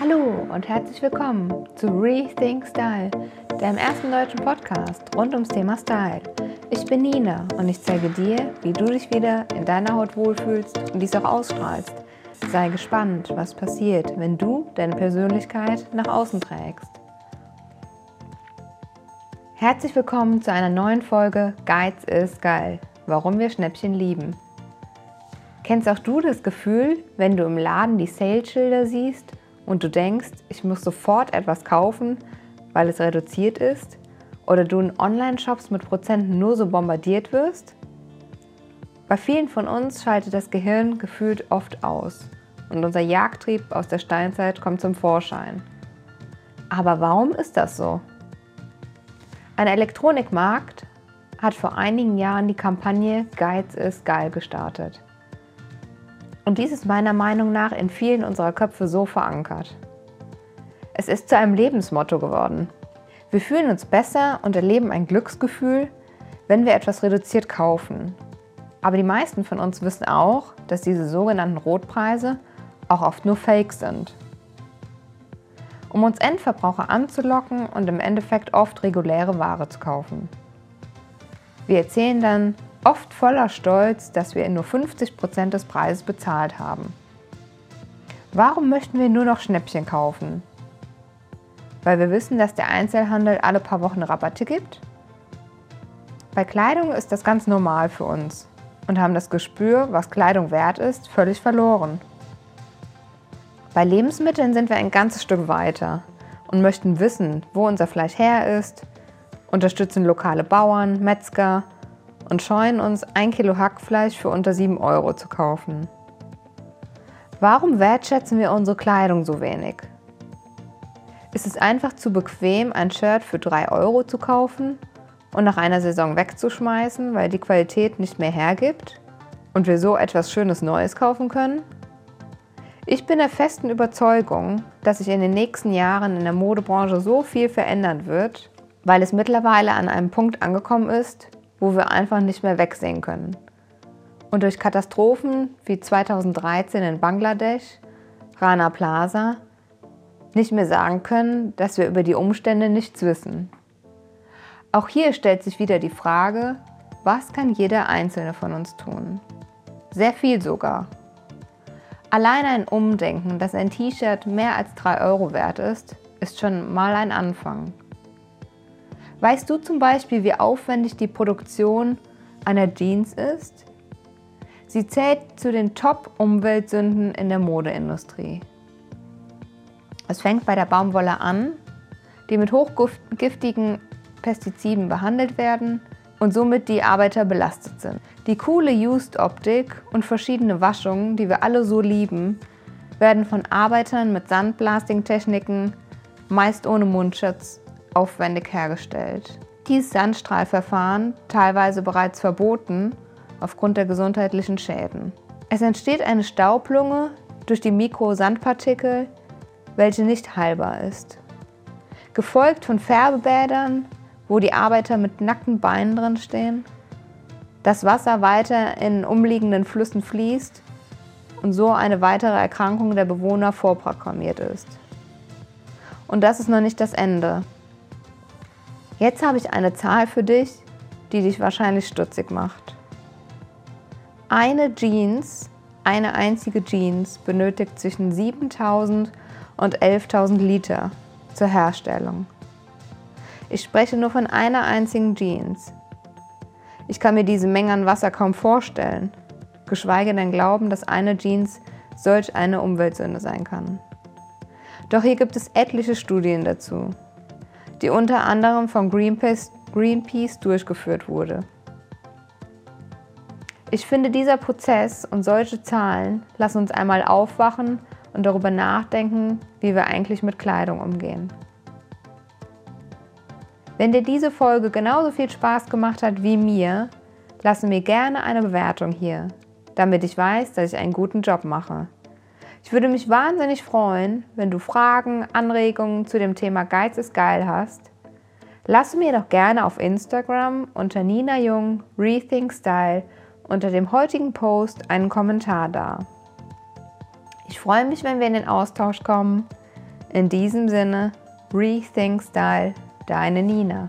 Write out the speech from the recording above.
Hallo und herzlich willkommen zu Rethink Style, deinem ersten deutschen Podcast rund ums Thema Style. Ich bin Nina und ich zeige dir, wie du dich wieder in deiner Haut wohlfühlst und dies auch ausstrahlst. Sei gespannt, was passiert, wenn du deine Persönlichkeit nach außen trägst. Herzlich willkommen zu einer neuen Folge Geiz ist geil, warum wir Schnäppchen lieben. Kennst auch du das Gefühl, wenn du im Laden die Sale-Schilder siehst und du denkst, ich muss sofort etwas kaufen, weil es reduziert ist? Oder du in Online-Shops mit Prozenten nur so bombardiert wirst? Bei vielen von uns schaltet das Gehirn gefühlt oft aus und unser Jagdtrieb aus der Steinzeit kommt zum Vorschein. Aber warum ist das so? Ein Elektronikmarkt hat vor einigen Jahren die Kampagne Geiz ist geil gestartet. Und dies ist meiner Meinung nach in vielen unserer Köpfe so verankert. Es ist zu einem Lebensmotto geworden. Wir fühlen uns besser und erleben ein Glücksgefühl, wenn wir etwas reduziert kaufen. Aber die meisten von uns wissen auch, dass diese sogenannten Rotpreise auch oft nur Fake sind. Um uns Endverbraucher anzulocken und im Endeffekt oft reguläre Ware zu kaufen. Wir erzählen dann, oft voller Stolz, dass wir nur 50 Prozent des Preises bezahlt haben. Warum möchten wir nur noch Schnäppchen kaufen? Weil wir wissen, dass der Einzelhandel alle paar Wochen Rabatte gibt? Bei Kleidung ist das ganz normal für uns und haben das Gespür, was Kleidung wert ist, völlig verloren. Bei Lebensmitteln sind wir ein ganzes Stück weiter und möchten wissen, wo unser Fleisch her ist, unterstützen lokale Bauern, Metzger und scheuen uns, ein Kilo Hackfleisch für unter 7 Euro zu kaufen. Warum wertschätzen wir unsere Kleidung so wenig? Ist es einfach zu bequem, ein Shirt für 3 Euro zu kaufen und nach einer Saison wegzuschmeißen, weil die Qualität nicht mehr hergibt und wir so etwas Schönes Neues kaufen können? Ich bin der festen Überzeugung, dass sich in den nächsten Jahren in der Modebranche so viel verändern wird, weil es mittlerweile an einem Punkt angekommen ist, wo wir einfach nicht mehr wegsehen können. Und durch Katastrophen wie 2013 in Bangladesch, Rana Plaza, nicht mehr sagen können, dass wir über die Umstände nichts wissen. Auch hier stellt sich wieder die Frage, was kann jeder Einzelne von uns tun? Sehr viel sogar. Allein ein Umdenken, dass ein T-Shirt mehr als 3 Euro wert ist, ist schon mal ein Anfang. Weißt du zum Beispiel, wie aufwendig die Produktion einer Jeans ist? Sie zählt zu den Top-Umweltsünden in der Modeindustrie. Es fängt bei der Baumwolle an, die mit hochgiftigen Pestiziden behandelt werden und somit die Arbeiter belastet sind. Die coole Used-Optik und verschiedene Waschungen, die wir alle so lieben, werden von Arbeitern mit Sandblasting-Techniken, meist ohne Mundschutz, aufwendig hergestellt. Dieses Sandstrahlverfahren, teilweise bereits verboten, aufgrund der gesundheitlichen Schäden. Es entsteht eine Staublunge durch die Mikrosandpartikel, welche nicht heilbar ist. Gefolgt von Färbebädern, wo die Arbeiter mit nackten Beinen drin stehen, das Wasser weiter in umliegenden Flüssen fließt und so eine weitere Erkrankung der Bewohner vorprogrammiert ist. Und das ist noch nicht das Ende. Jetzt habe ich eine Zahl für dich, die dich wahrscheinlich stutzig macht. Eine Jeans, eine einzige Jeans benötigt zwischen 7000 und 11.000 Liter zur Herstellung. Ich spreche nur von einer einzigen Jeans. Ich kann mir diese Menge an Wasser kaum vorstellen, geschweige denn glauben, dass eine Jeans solch eine Umweltsünde sein kann. Doch hier gibt es etliche Studien dazu die unter anderem von Greenpeace, Greenpeace durchgeführt wurde. Ich finde, dieser Prozess und solche Zahlen lassen uns einmal aufwachen und darüber nachdenken, wie wir eigentlich mit Kleidung umgehen. Wenn dir diese Folge genauso viel Spaß gemacht hat wie mir, lasse mir gerne eine Bewertung hier, damit ich weiß, dass ich einen guten Job mache. Ich würde mich wahnsinnig freuen, wenn du Fragen, Anregungen zu dem Thema Geiz ist geil hast. Lass mir doch gerne auf Instagram unter Nina Jung Rethink Style unter dem heutigen Post einen Kommentar da. Ich freue mich, wenn wir in den Austausch kommen. In diesem Sinne, Rethink Style, deine Nina.